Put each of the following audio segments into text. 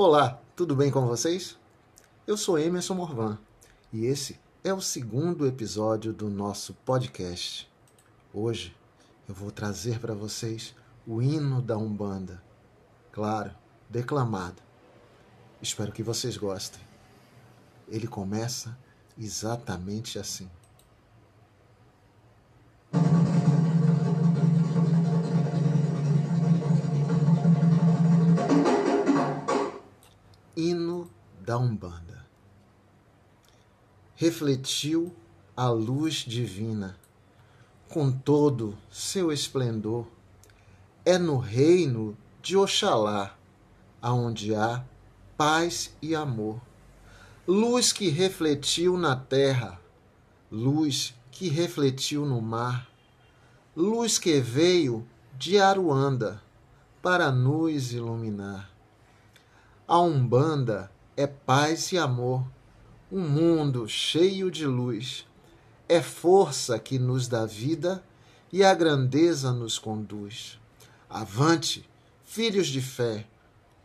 Olá, tudo bem com vocês? Eu sou Emerson Morvan e esse é o segundo episódio do nosso podcast. Hoje eu vou trazer para vocês o hino da Umbanda. Claro, declamado. Espero que vocês gostem. Ele começa exatamente assim. Da Umbanda. Refletiu a luz divina com todo seu esplendor. É no reino de Oxalá, aonde há paz e amor. Luz que refletiu na terra, luz que refletiu no mar, luz que veio de Aruanda para nos iluminar. A Umbanda é paz e amor, um mundo cheio de luz. É força que nos dá vida e a grandeza nos conduz. Avante, filhos de fé,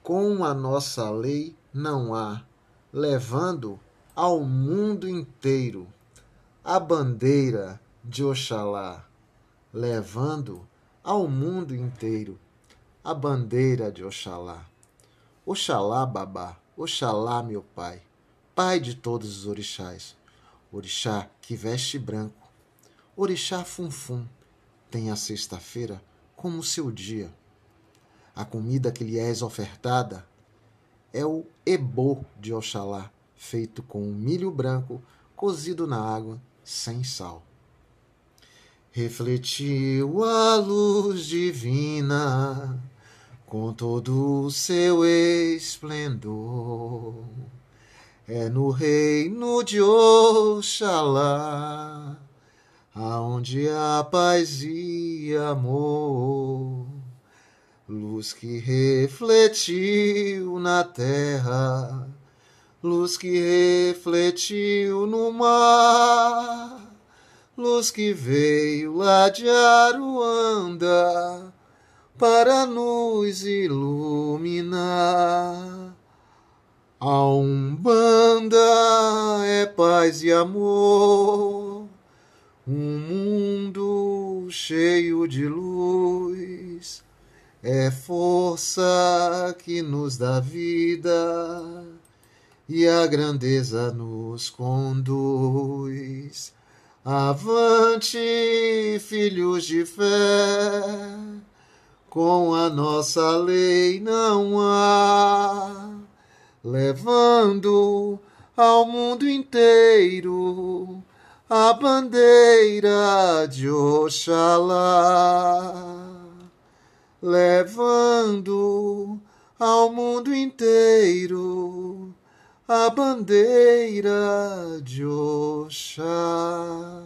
com a nossa lei não há, levando ao mundo inteiro a bandeira de Oxalá, levando ao mundo inteiro a bandeira de Oxalá. Oxalá, babá, Oxalá, meu pai, pai de todos os orixás. Orixá que veste branco, orixá funfum, tem a sexta-feira como seu dia. A comida que lhe és ofertada é o ebô de Oxalá, feito com milho branco cozido na água sem sal. Refletiu a luz divina com todo o seu esplendor. É no reino de Oxalá, aonde há paz e amor. Luz que refletiu na terra, luz que refletiu no mar, luz que veio lá de Aruanda para nos iluminar. A Umbanda é paz e amor, um mundo cheio de luz, é força que nos dá vida e a grandeza nos conduz. Avante, filhos de fé! Com a nossa lei não há, levando ao mundo inteiro a bandeira de Oxalá, levando ao mundo inteiro a bandeira de Oxalá.